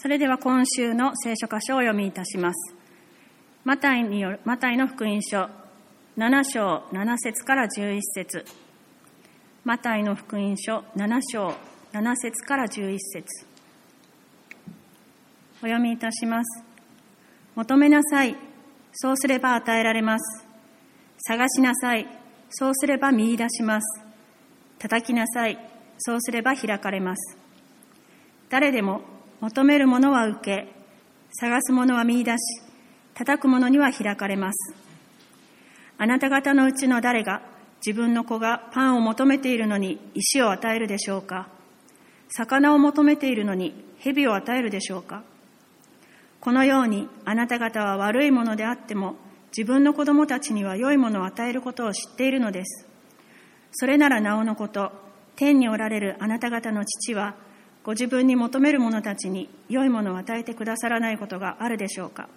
それでは今週の聖書箇所をお読みいたします。マタイによるマタイの福音書7章7節から11節マタイの福音書7章7節から11節お読みいたします。求めなさい。そうすれば与えられます。探しなさい。そうすれば見出します。叩きなさい。そうすれば開かれます。誰でも求めるものは受け、探すものは見出し、叩くものには開かれます。あなた方のうちの誰が自分の子がパンを求めているのに石を与えるでしょうか魚を求めているのに蛇を与えるでしょうかこのようにあなた方は悪いものであっても自分の子供たちには良いものを与えることを知っているのです。それならなおのこと、天におられるあなた方の父はご自分に求める者たちに良いものを与えてくださらないことがあるでしょうか？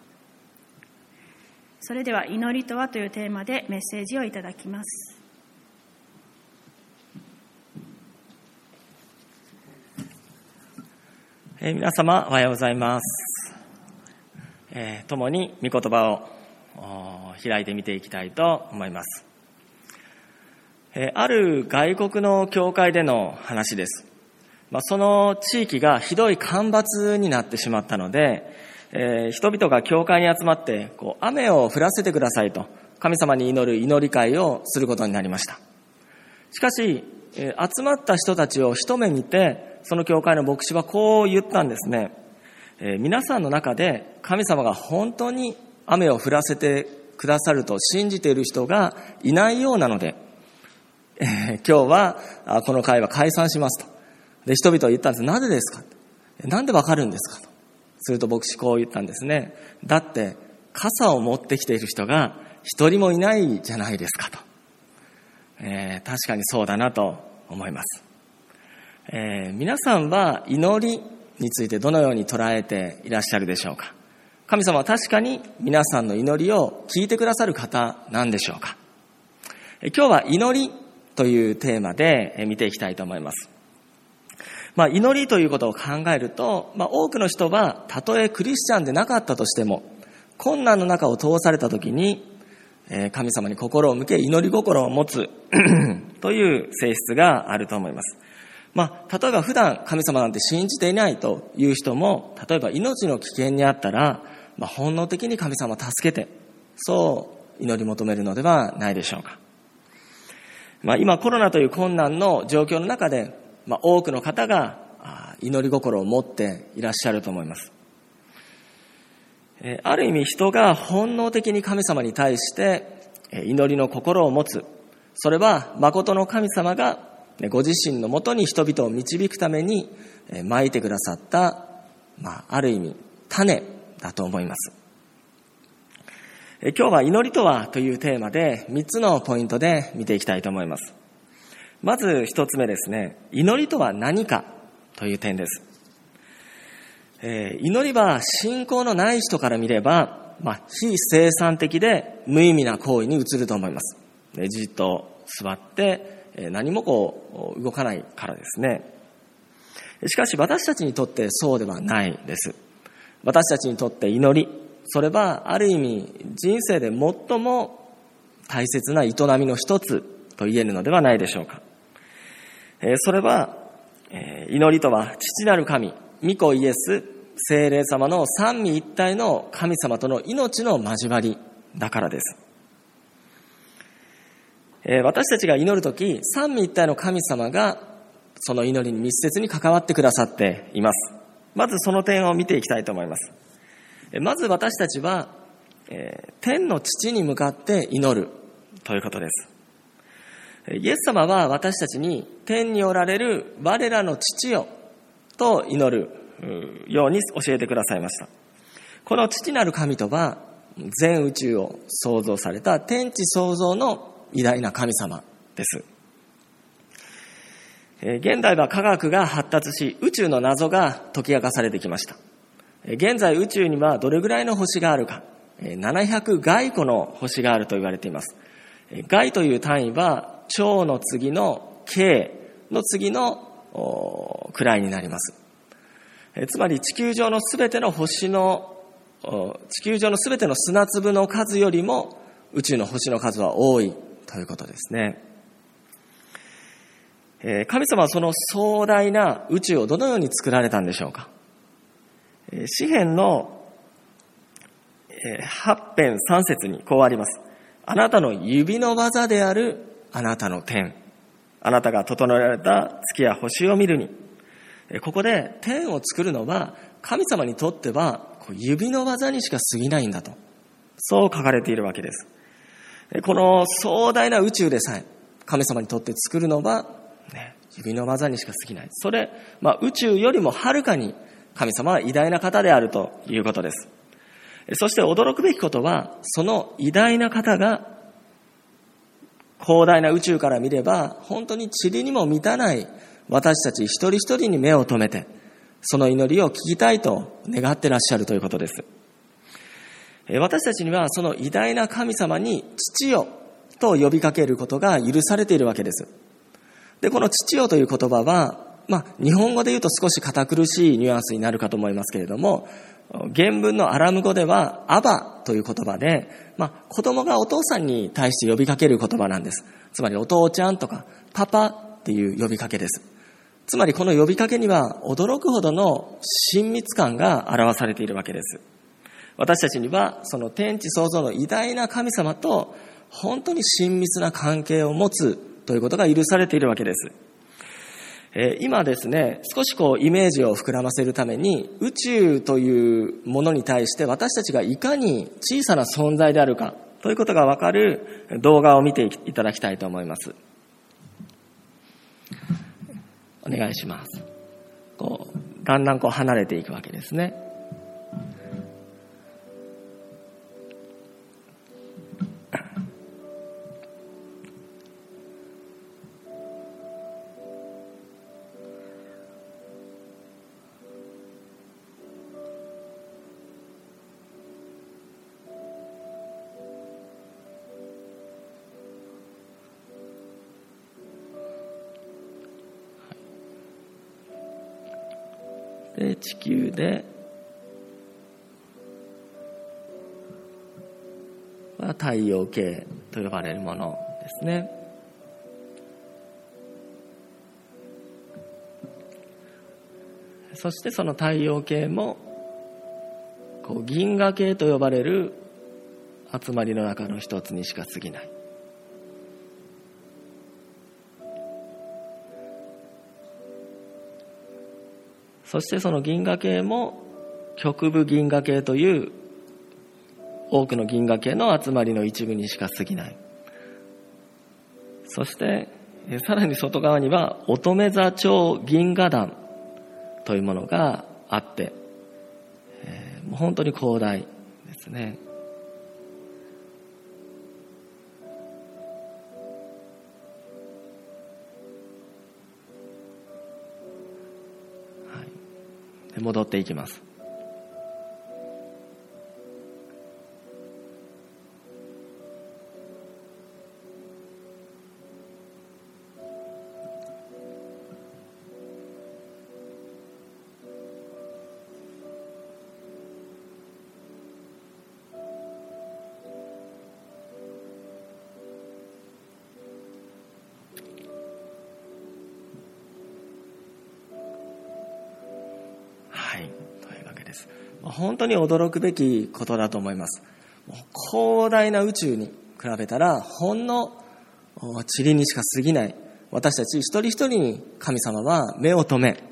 それでは祈りとはというテーマでメッセージをいただきます。え、皆様おはようございます、えー、共に御言葉を開いてみていきたいと思います、えー、ある外国の教会での話です。まあ、その地域がひどい干ばつになってしまったので、えー、人々が教会に集まってこう雨を降らせてくださいと神様に祈る祈り会をすることになりました。しかし、えー、集まった人たちを一目見てその教会の牧師はこう言ったんですね、えー、皆さんの中で神様が本当に雨を降らせてくださると信じている人がいないようなので、えー、今日はこの会は解散しますと。で、人々は言ったんです。なぜですかなんでわかるんですかと。すると牧師こう言ったんですね。だって、傘を持ってきている人が一人もいないじゃないですかと。えー、確かにそうだなと思います。えー、皆さんは祈りについてどのように捉えていらっしゃるでしょうか神様は確かに皆さんの祈りを聞いてくださる方なんでしょうか今日は祈りというテーマで見ていきたいと思います。まあ、祈りということを考えると、まあ、多くの人は、たとえクリスチャンでなかったとしても、困難の中を通された時に、えー、神様に心を向け、祈り心を持つ という性質があると思います。まあ、例えば普段神様なんて信じていないという人も、例えば命の危険にあったら、まあ、本能的に神様を助けて、そう祈り求めるのではないでしょうか。まあ、今コロナという困難の状況の中でまあ、多くの方が祈り心を持っていらっしゃると思います。ある意味人が本能的に神様に対して祈りの心を持つ。それは誠の神様がご自身のもとに人々を導くためにまいてくださった、まあ、ある意味種だと思います。今日は祈りとはというテーマで3つのポイントで見ていきたいと思います。まず一つ目ですね、祈りとは何かという点です。えー、祈りは信仰のない人から見れば、まあ、非生産的で無意味な行為に移ると思います。じっと座って、え何もこう動かないからですね。しかし私たちにとってそうではないです。私たちにとって祈り、それはある意味人生で最も大切な営みの一つと言えるのではないでしょうか。それは、祈りとは父なる神、御子イエス、精霊様の三位一体の神様との命の交わりだからです。私たちが祈るとき、三位一体の神様がその祈りに密接に関わってくださっています。まずその点を見ていきたいと思います。まず私たちは、天の父に向かって祈るということです。イエス様は私たちに天におられる我らの父よと祈るように教えてくださいました。この父なる神とは全宇宙を創造された天地創造の偉大な神様です。現代は科学が発達し宇宙の謎が解き明かされてきました。現在宇宙にはどれぐらいの星があるか、700外個の星があると言われています。外という単位は超の次の K の次の位になります。つまり地球上のすべての星の、地球上のすべての砂粒の数よりも宇宙の星の数は多いということですね。神様はその壮大な宇宙をどのように作られたんでしょうか詩篇の8編3節にこうあります。あなたの指の技であるあなたの天。あなたが整えられた月や星を見るに。ここで天を作るのは神様にとっては指の技にしか過ぎないんだと。そう書かれているわけです。この壮大な宇宙でさえ神様にとって作るのは、指の技にしか過ぎない。それ、まあ、宇宙よりもはるかに神様は偉大な方であるということです。そして驚くべきことは、その偉大な方が広大な宇宙から見れば、本当に塵にも満たない私たち一人一人に目を留めて、その祈りを聞きたいと願ってらっしゃるということです。私たちにはその偉大な神様に父よと呼びかけることが許されているわけです。で、この父よという言葉は、まあ、日本語で言うと少し堅苦しいニュアンスになるかと思いますけれども、原文のアラム語では、アバという言葉で、まあ、子供がお父さんに対して呼びかける言葉なんです。つまり、お父ちゃんとか、パパっていう呼びかけです。つまり、この呼びかけには、驚くほどの親密感が表されているわけです。私たちには、その天地創造の偉大な神様と、本当に親密な関係を持つということが許されているわけです。え今ですね、少しこうイメージを膨らませるために、宇宙というものに対して私たちがいかに小さな存在であるかということがわかる動画を見ていただきたいと思います。お願いします。こう、だんだんこう離れていくわけですね。太陽系と呼ばれるものですね。そしてその太陽系もこう銀河系と呼ばれる集まりの中の一つにしか過ぎない。そしてその銀河系も極部銀河系という多くの銀河系の集まりの一部にしか過ぎない。そして、さらに外側には乙女座町銀河団というものがあって、えー、もう本当に広大ですね。戻っていきます。本当に驚くべきことだと思います。広大な宇宙に比べたら、ほんの塵にしか過ぎない私たち一人一人に神様は目を留め、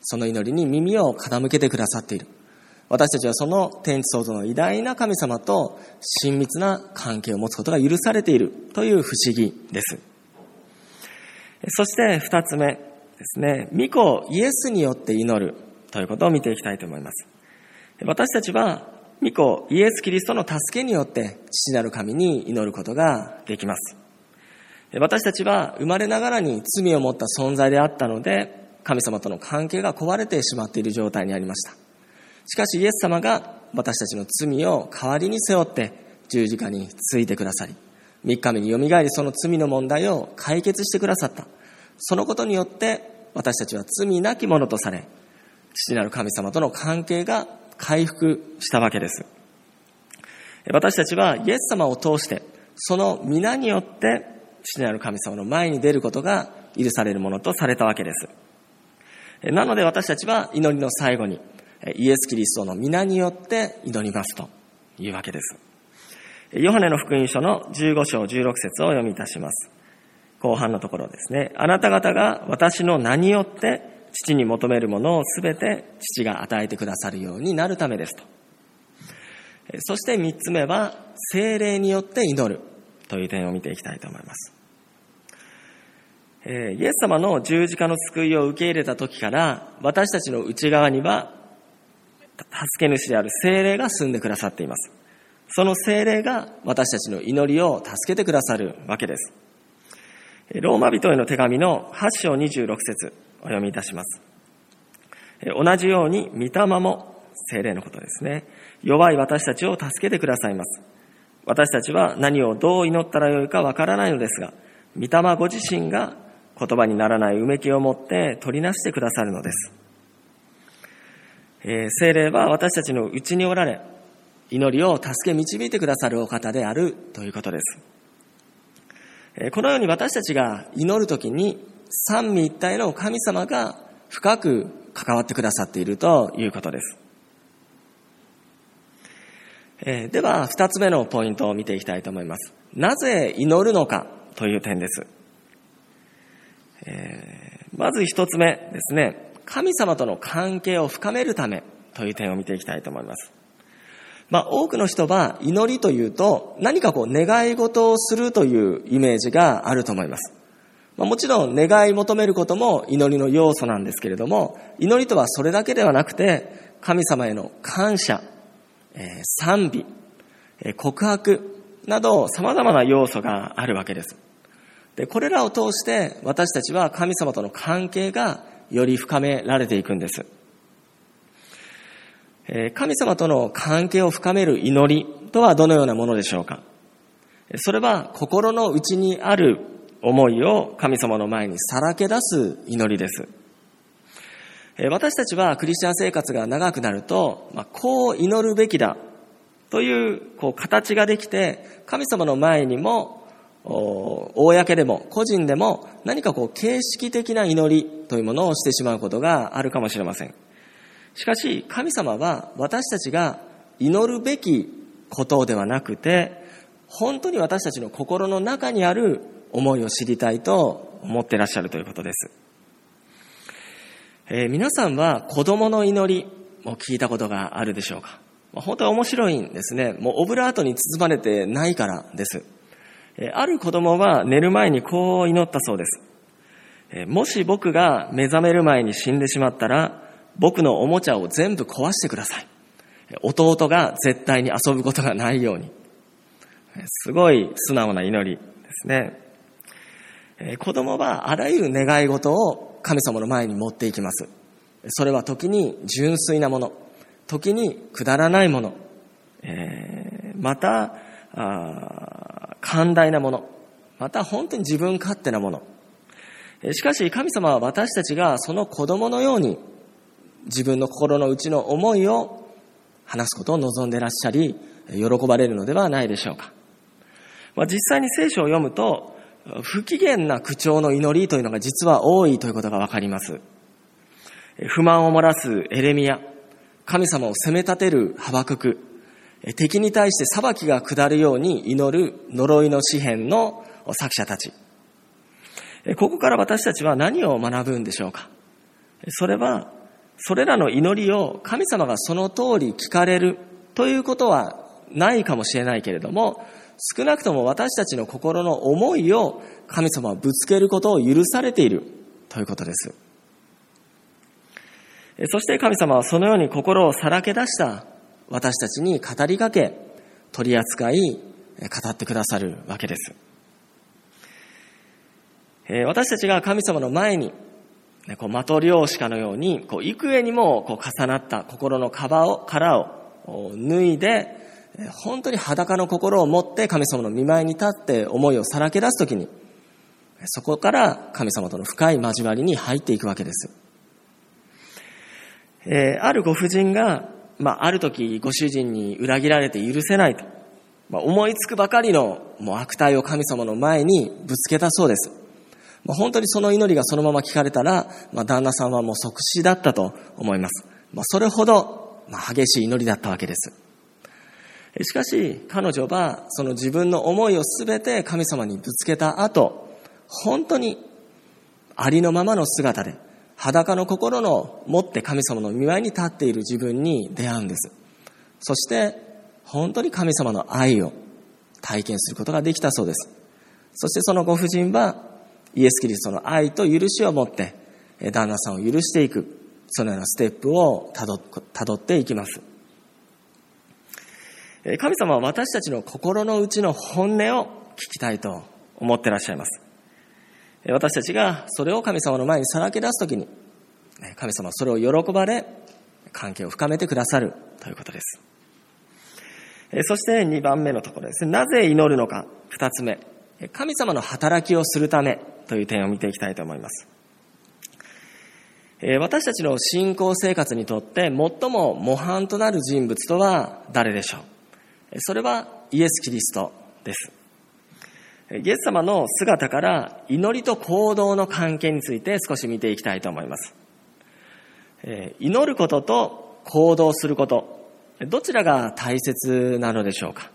その祈りに耳を傾けてくださっている。私たちはその天地創造の偉大な神様と親密な関係を持つことが許されているという不思議です。そして二つ目ですね、御子イエスによって祈るということを見ていきたいと思います。私たちは、御子イエス・キリストの助けによって父なる神に祈ることができます。私たちは生まれながらに罪を持った存在であったので、神様との関係が壊れてしまっている状態にありました。しかしイエス様が私たちの罪を代わりに背負って十字架についてくださり、三日目によみがえりその罪の問題を解決してくださった。そのことによって私たちは罪なき者とされ、父なる神様との関係が回復したわけです。私たちはイエス様を通して、その皆によって父なる神様の前に出ることが許されるものとされたわけです。なので私たちは祈りの最後にイエス・キリストの皆によって祈りますというわけです。ヨハネの福音書の15章16節を読みいたします。後半のところですね。あなた方が私の名によって父に求めるものをすべて父が与えてくださるようになるためですと。そして三つ目は、精霊によって祈るという点を見ていきたいと思います。イエス様の十字架の救いを受け入れた時から、私たちの内側には、助け主である精霊が住んでくださっています。その精霊が私たちの祈りを助けてくださるわけです。ローマ人への手紙の8章26節お読みいたします。同じように、御霊も精霊のことですね。弱い私たちを助けてくださいます。私たちは何をどう祈ったらよいかわからないのですが、御霊ご自身が言葉にならないうめきを持って取りなしてくださるのです。えー、精霊は私たちのうちにおられ、祈りを助け導いてくださるお方であるということです。え、このように私たちが祈るときに三位一体の神様が深く関わってくださっているということです。えー、では、二つ目のポイントを見ていきたいと思います。なぜ祈るのかという点です。えー、まず一つ目ですね。神様との関係を深めるためという点を見ていきたいと思います。まあ、多くの人は祈りというと何かこう願い事をするというイメージがあると思います。ま、もちろん願い求めることも祈りの要素なんですけれども、祈りとはそれだけではなくて、神様への感謝、え賛美、え告白など様々な要素があるわけです。で、これらを通して私たちは神様との関係がより深められていくんです。え神様との関係を深める祈りとはどのようなものでしょうかそれは心の内にある思いを神様の前にさらけ出す祈りです。私たちはクリスチャン生活が長くなると、まあ、こう祈るべきだというこう形ができて、神様の前にも、公でも個人でも何かこう形式的な祈りというものをしてしまうことがあるかもしれません。しかし神様は私たちが祈るべきことではなくて、本当に私たちの心の中にある思いを知りたいと思ってらっしゃるということです。えー、皆さんは子供の祈りを聞いたことがあるでしょうか？本当は面白いんですね。もうオブラートに包まれてないからです。えー、ある子供は寝る前にこう祈ったそうです。えー、もし僕が目覚める前に死んでしまったら、僕のおもちゃを全部壊してください。弟が絶対に遊ぶことがないように。すごい素直な祈りですね。子供はあらゆる願い事を神様の前に持っていきます。それは時に純粋なもの、時にくだらないもの、えー、また寛大なもの、また本当に自分勝手なもの。しかし神様は私たちがその子供のように自分の心の内の思いを話すことを望んでいらっしゃり、喜ばれるのではないでしょうか。まあ、実際に聖書を読むと、不機嫌な口調の祈りというのが実は多いということがわかります。不満を漏らすエレミア、神様を責め立てるハバクク、敵に対して裁きが下るように祈る呪いの詩篇の作者たち。ここから私たちは何を学ぶんでしょうかそれは、それらの祈りを神様がその通り聞かれるということはないかもしれないけれども、少なくとも私たちの心の思いを神様はぶつけることを許されているということです。そして神様はそのように心をさらけ出した私たちに語りかけ、取り扱い、語ってくださるわけです。私たちが神様の前に、こう、的漁師かのように、こう、幾重にもこう重なった心の殻を、殻を脱いで、本当に裸の心を持って神様の見舞いに立って思いをさらけ出すときに、そこから神様との深い交わりに入っていくわけです。えー、あるご婦人が、まあ、ある時ご主人に裏切られて許せないと、まあ、思いつくばかりのもう悪態を神様の前にぶつけたそうです。まあ、本当にその祈りがそのまま聞かれたら、まあ、旦那さんはもう即死だったと思います。まあ、それほど、まあ、激しい祈りだったわけです。しかし、彼女はその自分の思いをすべて神様にぶつけた後、本当にありのままの姿で、裸の心の持って神様の見舞いに立っている自分に出会うんです。そして、本当に神様の愛を体験することができたそうです。そしてそのご婦人は、イエス・キリストの愛と許しを持って、旦那さんを許していく、そのようなステップをたどっていきます。神様は私たちの心の内の本音を聞きたいと思ってらっしゃいます。私たちがそれを神様の前にさらけ出すときに、神様はそれを喜ばれ、関係を深めてくださるということです。そして2番目のところですね。なぜ祈るのか、2つ目。神様の働きをするためという点を見ていきたいと思います。私たちの信仰生活にとって最も模範となる人物とは誰でしょうそれはイエス・キリストです。イエス様の姿から祈りと行動の関係について少し見ていきたいと思います。祈ることと行動すること、どちらが大切なのでしょうか、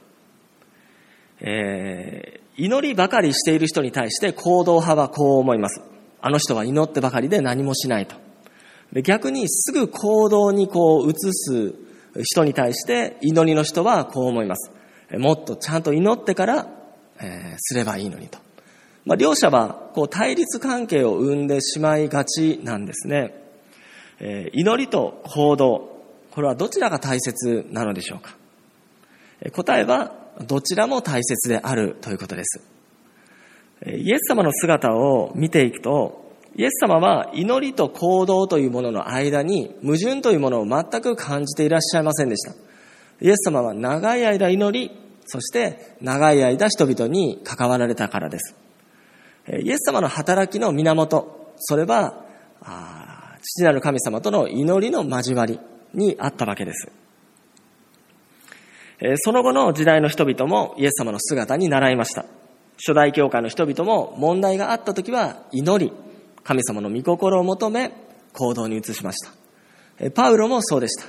えー、祈りばかりしている人に対して行動派はこう思います。あの人は祈ってばかりで何もしないと。逆にすぐ行動にこう移す人に対して祈りの人はこう思います。もっとちゃんと祈ってからえー、すればいいのにと。まあ、両者はこう対立関係を生んでしまいがちなんですね。えー、祈りと行動、これはどちらが大切なのでしょうか。答えはどちらも大切であるということです。イエス様の姿を見ていくと、イエス様は祈りと行動というものの間に矛盾というものを全く感じていらっしゃいませんでした。イエス様は長い間祈り、そして長い間人々に関わられたからです。イエス様の働きの源、それは、父なる神様との祈りの交わりにあったわけです。その後の時代の人々もイエス様の姿に習いました。初代教会の人々も問題があった時は祈り、神様の御心を求め行動に移しました。パウロもそうでした。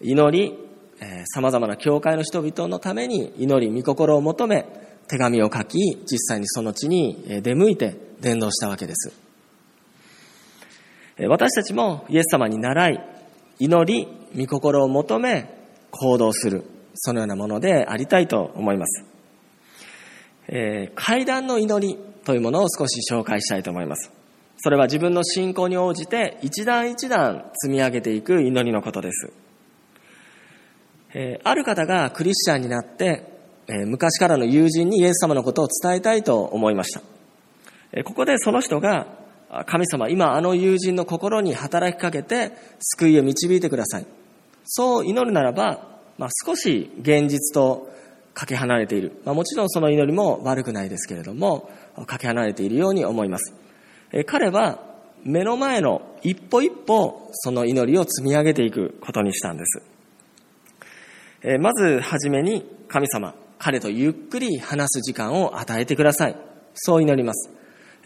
祈り、え様々な教会の人々のために祈り、御心を求め、手紙を書き、実際にその地に出向いて伝道したわけです。私たちもイエス様に習い、祈り、御心を求め、行動する、そのようなものでありたいと思います。えー、階段の祈りというものを少し紹介したいと思います。それは自分の信仰に応じて一段一段積み上げていく祈りのことです。えある方がクリスチャンになって、え昔からの友人にイエス様のことを伝えたいと思いました。えここでその人が、神様、今あの友人の心に働きかけて救いを導いてください。そう祈るならば、まあ、少し現実とかけ離れている。まあ、もちろんその祈りも悪くないですけれども、かけ離れているように思います。彼は目の前の一歩一歩その祈りを積み上げていくことにしたんです。まずはじめに神様、彼とゆっくり話す時間を与えてください。そう祈ります。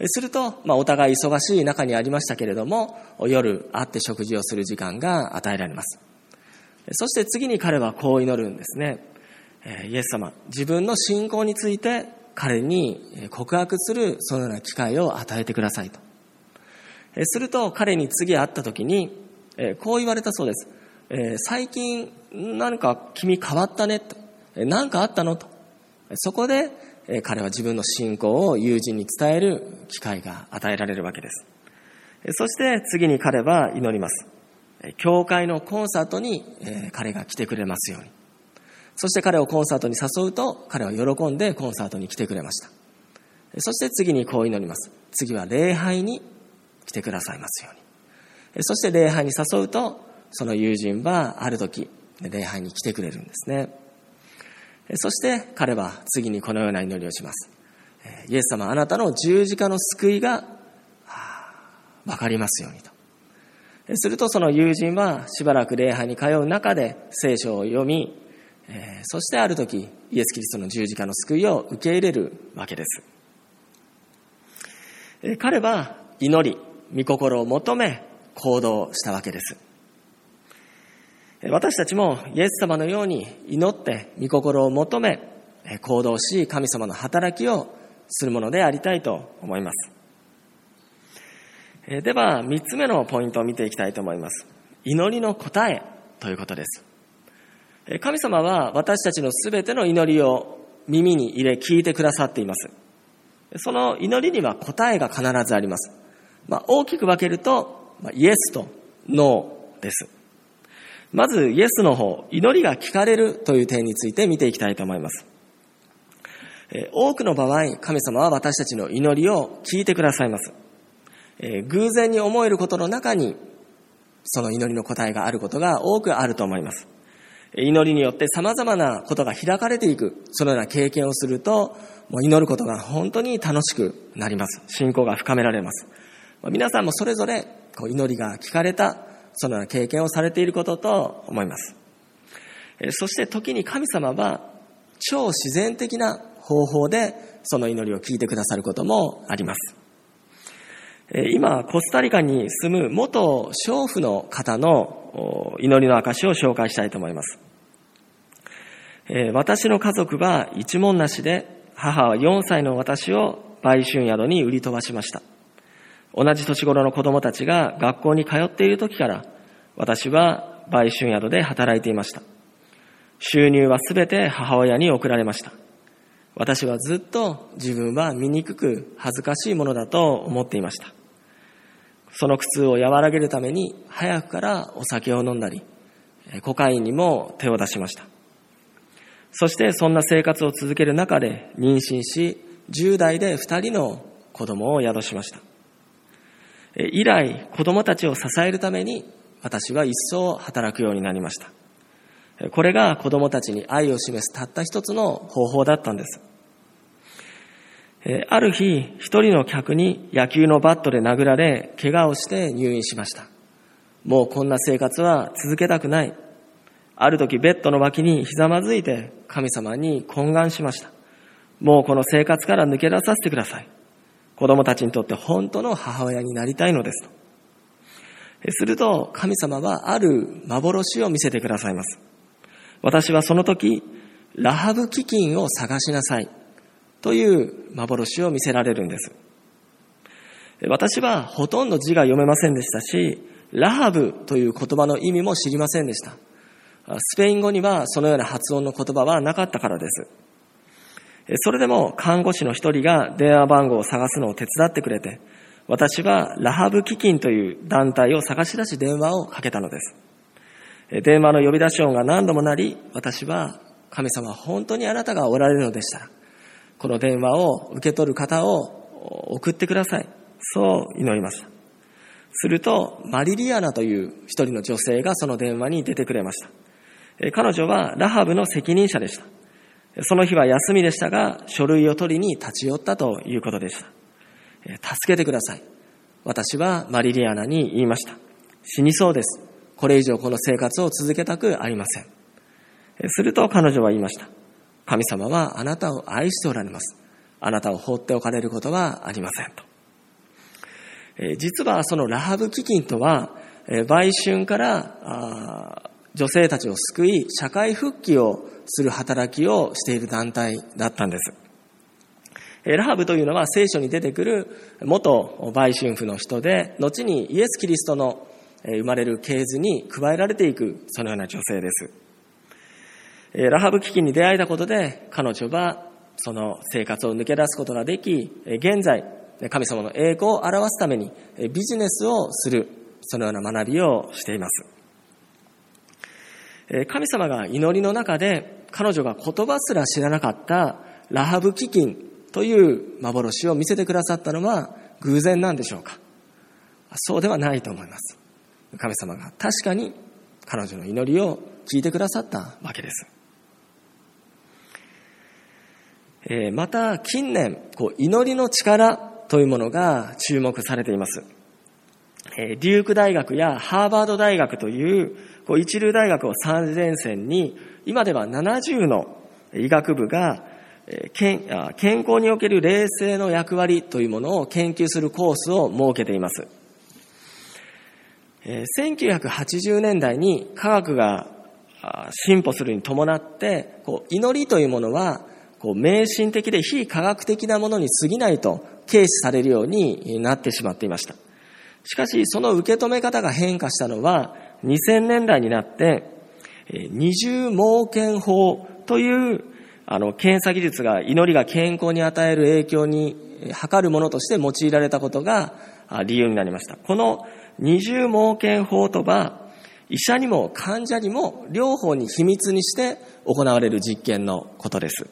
すると、まあ、お互い忙しい中にありましたけれども、夜会って食事をする時間が与えられます。そして次に彼はこう祈るんですね。イエス様、自分の信仰について彼に告白するそのような機会を与えてくださいと。すると彼に次会った時に、こう言われたそうです。最近何か君変わったねと。何かあったのと。そこで彼は自分の信仰を友人に伝える機会が与えられるわけです。そして次に彼は祈ります。教会のコンサートに彼が来てくれますように。そして彼をコンサートに誘うと彼は喜んでコンサートに来てくれました。そして次にこう祈ります。次は礼拝に来てくださいますように。そして礼拝に誘うとその友人はある時礼拝に来てくれるんですね。そして彼は次にこのような祈りをします。イエス様あなたの十字架の救いがわかりますようにと。するとその友人はしばらく礼拝に通う中で聖書を読み、えそしてある時イエス・キリストの十字架の救いを受け入れるわけです。え彼は祈り、御心を求め行動したわけです。私たちもイエス様のように祈って御心を求め行動し神様の働きをするものでありたいと思います。では、三つ目のポイントを見ていきたいと思います。祈りの答えということです。神様は私たちのすべての祈りを耳に入れ聞いてくださっています。その祈りには答えが必ずあります。まあ、大きく分けると、まあ、イエスとノーです。まず、イエスの方、祈りが聞かれるという点について見ていきたいと思います。多くの場合、神様は私たちの祈りを聞いてくださいます。偶然に思えることの中に、その祈りの答えがあることが多くあると思います。祈りによって様々なことが開かれていく、そのような経験をすると、もう祈ることが本当に楽しくなります。信仰が深められます。皆さんもそれぞれこう祈りが聞かれた、そのような経験をされていることと思います。そして時に神様は超自然的な方法でその祈りを聞いてくださることもあります。今、コスタリカに住む元娼婦の方の祈りの証を紹介したいと思います。私の家族は一文なしで、母は4歳の私を売春宿に売り飛ばしました。同じ年頃の子供たちが学校に通っている時から、私は売春宿で働いていました。収入はすべて母親に送られました。私はずっと自分は醜く恥ずかしいものだと思っていました。その苦痛を和らげるために早くからお酒を飲んだり、コカインにも手を出しました。そしてそんな生活を続ける中で妊娠し、10代で2人の子供を宿しました。以来、子供たちを支えるために私は一層働くようになりました。これが子供たちに愛を示すたった一つの方法だったんです。ある日、一人の客に野球のバットで殴られ、怪我をして入院しました。もうこんな生活は続けたくない。ある時ベッドの脇にひざまずいて神様に懇願しました。もうこの生活から抜け出させてください。子供たちにとって本当の母親になりたいのですと。すると神様はある幻を見せてくださいます。私はその時、ラハブ基金を探しなさい。という幻を見せられるんです。私はほとんど字が読めませんでしたし、ラハブという言葉の意味も知りませんでした。スペイン語にはそのような発音の言葉はなかったからです。それでも看護師の一人が電話番号を探すのを手伝ってくれて、私はラハブ基金という団体を探し出し電話をかけたのです。電話の呼び出し音が何度もなり、私は神様本当にあなたがおられるのでしたら、この電話を受け取る方を送ってください。そう祈りました。すると、マリリアナという一人の女性がその電話に出てくれました。彼女はラハブの責任者でした。その日は休みでしたが、書類を取りに立ち寄ったということでした。助けてください。私はマリリアナに言いました。死にそうです。これ以上この生活を続けたくありません。すると彼女は言いました。神様はあなたを愛しておられます。あなたを放っておかれることはありませんと。え実はそのラハブ基金とは、え売春から女性たちを救い、社会復帰をする働きをしている団体だったんです。ラハブというのは聖書に出てくる元売春婦の人で、後にイエス・キリストの生まれる系図に加えられていく、そのような女性です。ラハブ危機に出会えたことで、彼女はその生活を抜け出すことができ、現在、神様の栄光を表すためにビジネスをする、そのような学びをしています。神様が祈りの中で彼女が言葉すら知らなかったラハブ基金という幻を見せてくださったのは偶然なんでしょうかそうではないと思います。神様が確かに彼女の祈りを聞いてくださったわけです。えまた近年こう祈りの力というものが注目されていますデューク大学やハーバード大学というこう一流大学を三連戦に、今では70の医学部が健健康における冷静の役割というものを研究するコースを設けています。1980年代に科学が進歩するに伴って、こう祈りというものはこう迷信的で非科学的なものに過ぎないと軽視されるようになってしまっていました。しかし、その受け止め方が変化したのは、2000年代になって、二重盲検法という、あの、検査技術が祈りが健康に与える影響に測るものとして用いられたことが理由になりました。この二重盲検法とは、医者にも患者にも両方に秘密にして行われる実験のことです。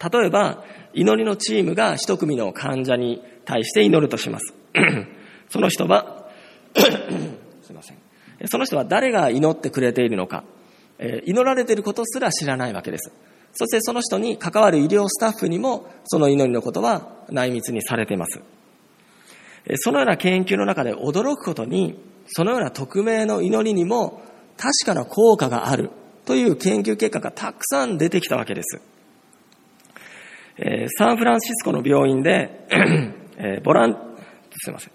例えば、祈りのチームが一組の患者に対して祈るとします。その人は すいません。その人は誰が祈ってくれているのか、祈られていることすら知らないわけです。そしてその人に関わる医療スタッフにもその祈りのことは内密にされています。そのような研究の中で驚くことに、そのような匿名の祈りにも確かな効果があるという研究結果がたくさん出てきたわけです。えー、サンフランシスコの病院で、えー、ボラン、すいません。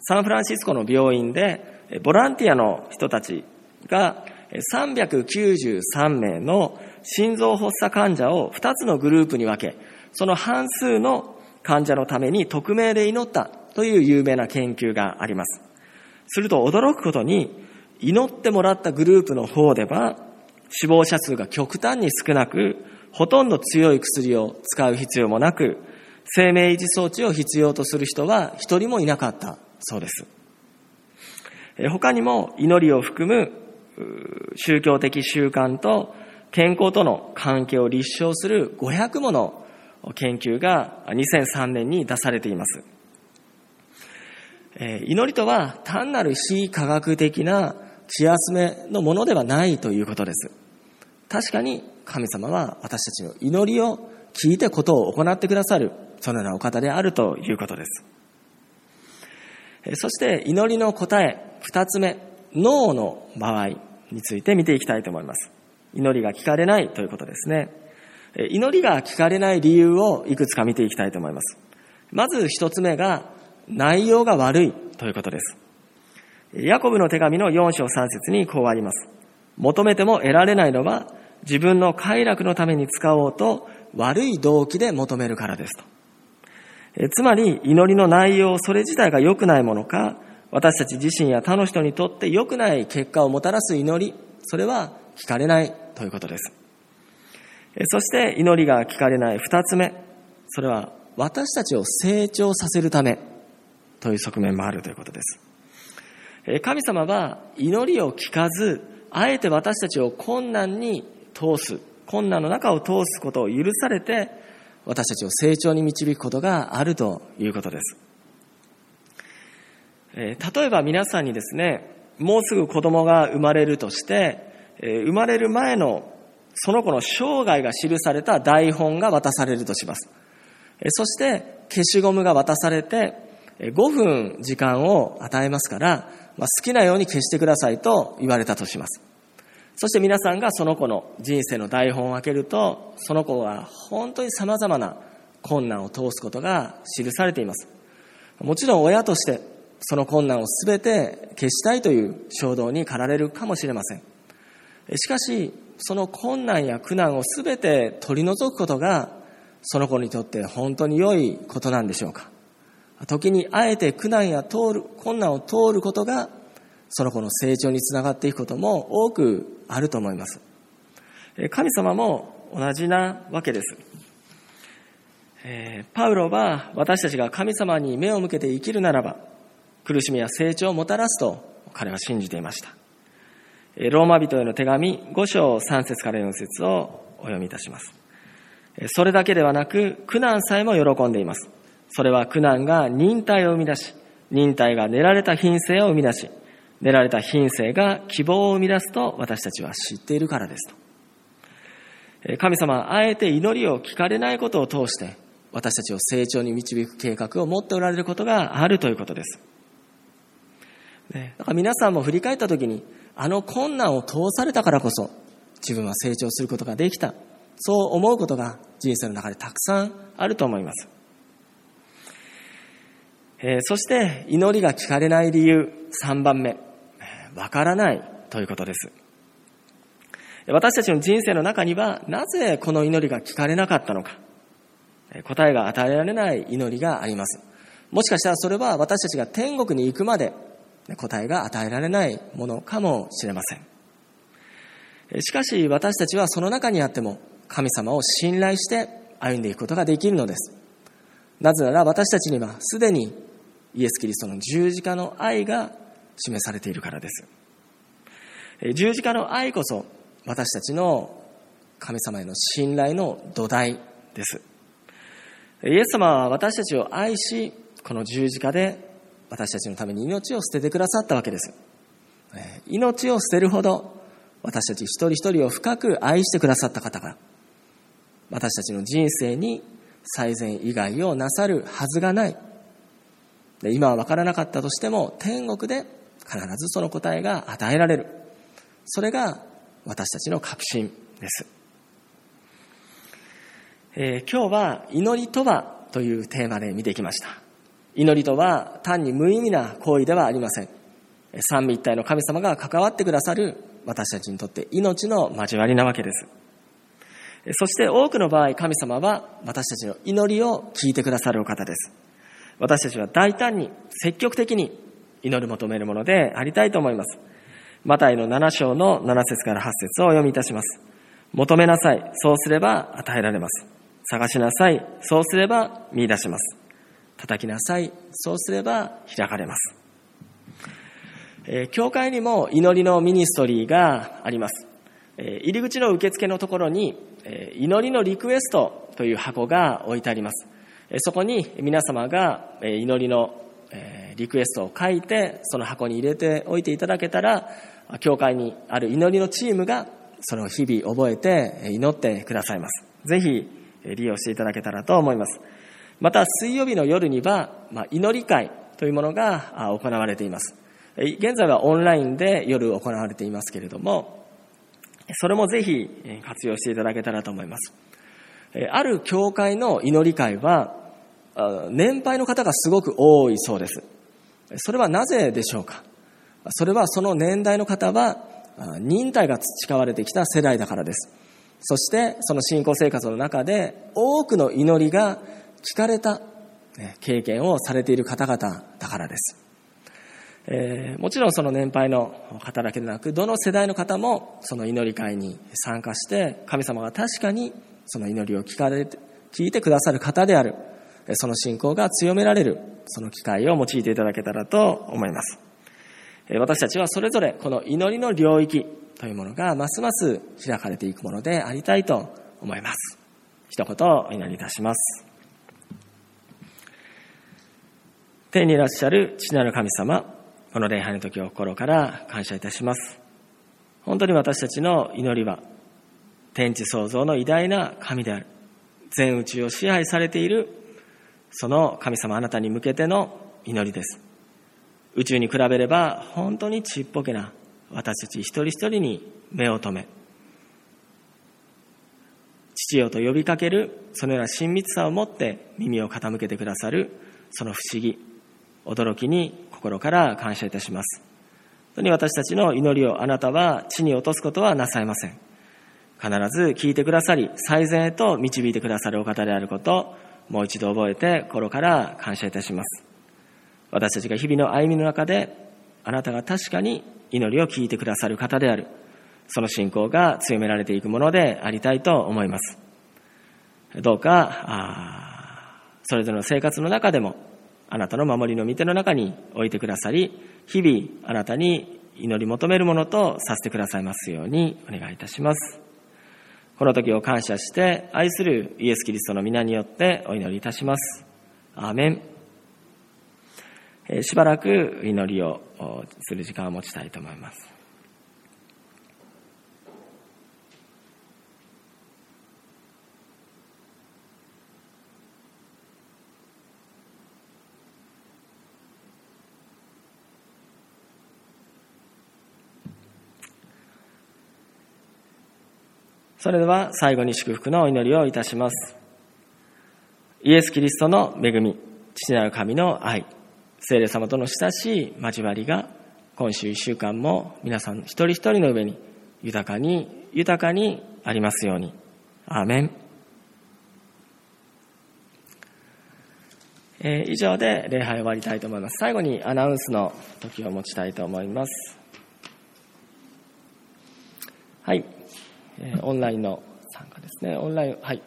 サンフランシスコの病院で、ボランティアの人たちが393名の心臓発作患者を2つのグループに分け、その半数の患者のために匿名で祈ったという有名な研究があります。すると驚くことに、祈ってもらったグループの方では、死亡者数が極端に少なく、ほとんど強い薬を使う必要もなく、生命維持装置を必要とする人は一人もいなかったそうです。他にも祈りを含む宗教的習慣と健康との関係を立証する500もの研究が2003年に出されています。祈りとは単なる非科学的な気休めのものではないということです。確かに神様は私たちの祈りを聞いてことを行ってくださる、そのようなお方であるということです。そして祈りの答え、二つ目、脳の場合について見ていきたいと思います。祈りが聞かれないということですね。祈りが聞かれない理由をいくつか見ていきたいと思います。まず一つ目が、内容が悪いということです。ヤコブの手紙の4章3節にこうあります。求めても得られないのは、自分の快楽のために使おうと悪い動機で求めるからですと。つまり、祈りの内容、それ自体が良くないものか、私たち自身や他の人にとって良くない結果をもたらす祈り、それは聞かれないということです。そして祈りが聞かれない二つ目、それは私たちを成長させるためという側面もあるということです。神様は祈りを聞かず、あえて私たちを困難に通す、困難の中を通すことを許されて、私たちを成長に導くことがあるということです。え例えば皆さんにですね、もうすぐ子供が生まれるとして、え生まれる前のその子の生涯が記された台本が渡されるとします。えそして消しゴムが渡されて、5分時間を与えますから、まあ、好きなように消してくださいと言われたとします。そして皆さんがその子の人生の台本を開けると、その子は本当に様々な困難を通すことが記されています。もちろん親としてその困難を全て消したいという衝動に駆られるかもしれません。しかし、その困難や苦難を全て取り除くことが、その子にとって本当に良いことなんでしょうか。時にあえて苦難や通る、困難を通ることが、その子の成長につながっていくことも多くあると思います。神様も同じなわけです。パウロは私たちが神様に目を向けて生きるならば、苦しみや成長をもたらすと彼は信じていました。ローマ人への手紙5章3節から4節をお読みいたします。それだけではなく、苦難さえも喜んでいます。それは苦難が忍耐を生み出し、忍耐が練られた品性を生み出し、練られた品性が希望を生み出すと私たちは知っているからですと。神様はあえて祈りを聞かれないことを通して、私たちを成長に導く計画を持っておられることがあるということです。ね、だから皆さんも振り返った時に、あの困難を通されたからこそ、自分は成長することができた。そう思うことが人生の中でたくさんあると思います。えー、そして祈りが聞かれない理由3番目、わからないということです。私たちの人生の中にはなぜこの祈りが聞かれなかったのか、答えが与えられない祈りがあります。もしかしたらそれは私たちが天国に行くまで答えが与えられないものかもしれません。しかし私たちはその中にあっても神様を信頼して歩んでいくことができるのです。なぜなら私たちにはすでにイエス・キリストの十字架の愛が示されているからです。十字架の愛こそ私たちの神様への信頼の土台です。イエス様は私たちを愛し、この十字架で私たちのために命を捨ててくださったわけです。命を捨てるほど私たち一人一人を深く愛してくださった方が私たちの人生に最善以外をなさるはずがない。今は分からなかったとしても天国で必ずその答えが与えられる。それが私たちの確信です。えー、今日は祈りとはというテーマで見てきました。祈りとは単に無意味な行為ではありません。三位一体の神様が関わってくださる私たちにとって命の交わりなわけです。そして多くの場合、神様は私たちの祈りを聞いてくださるお方です。私たちは大胆に、積極的に祈り求めるものでありたいと思います。マタイの7章の7節から8節をお読みいたします。求めなさい、そうすれば与えられます。探しなさい、そうすれば見出します。叩きなさい、そうすれば開かれます。えー、教会にも祈りのミニストリーがあります。えー、入り口の受付のところに、えー、祈りのリクエストという箱が置いてあります。えー、そこに皆様が、えー、祈りの、え、リクエストを書いて、その箱に入れておいていただけたら、教会にある祈りのチームがそれを日々覚えて祈ってくださいます。ぜひ利用していただけたらと思います。また水曜日の夜には、ま、祈り会というものが行われています。現在はオンラインで夜行われていますけれども、それもぜひ活用していただけたらと思います。ある教会の祈り会は、年配の方がすごく多いそうです。それはなぜでしょうか？それはその年代の方は忍耐が培われてきた世代だからです。そしてその信仰生活の中で多くの祈りが聞かれた経験をされている方々だからです。えー、もちろんその年配の方だけでなく、どの世代の方もその祈り会に参加して、神様が確かにその祈りを聞かれて、聞いてくださる方である、その信仰が強められる、その機会を用いていただけたらと思います。私たちはそれぞれこの祈りの領域というものがますます開かれていくものでありたいと思います。一言お祈りいたします。天にいらっしゃる父なる神様、この礼拝の時を心から感謝いたします。本当に私たちの祈りは、天地創造の偉大な神である。全宇宙を支配されている、その神様あなたに向けての祈りです。宇宙に比べれば本当にちっぽけな私たち一人一人に目を留め、父よと呼びかけるそのような親密さを持って耳を傾けてくださるその不思議、驚きに心から感謝いたします。本当に私たちの祈りをあなたは地に落とすことはなさいません。必ず聞いてくださり、最善へと導いてくださるお方であること、もう一度覚えて心から感謝いたします。私たちが日々の歩みの中で、あなたが確かに祈りを聞いてくださる方である。その信仰が強められていくものでありたいと思います。どうか、それぞれの生活の中でも、あなたの守りの御手の中に置いてくださり、日々あなたに祈り求めるものとさせてくださいますようにお願いいたします。この時を感謝して愛するイエス・キリストの皆によってお祈りいたします。アーメン。えしばらく祈りをする時間を持ちたいと思います。それでは最後に祝福のお祈りをいたします。イエス・キリストの恵み、父なる神の愛、聖霊様との親しい交わりが今週一週間も皆さん一人一人の上に豊かに豊かにありますように。アーメン。えー、以上で礼拝終わりたいと思います。最後にアナウンスの時を持ちたいと思います。はい。えー、オンラインの参加ですね。オンライン、はい。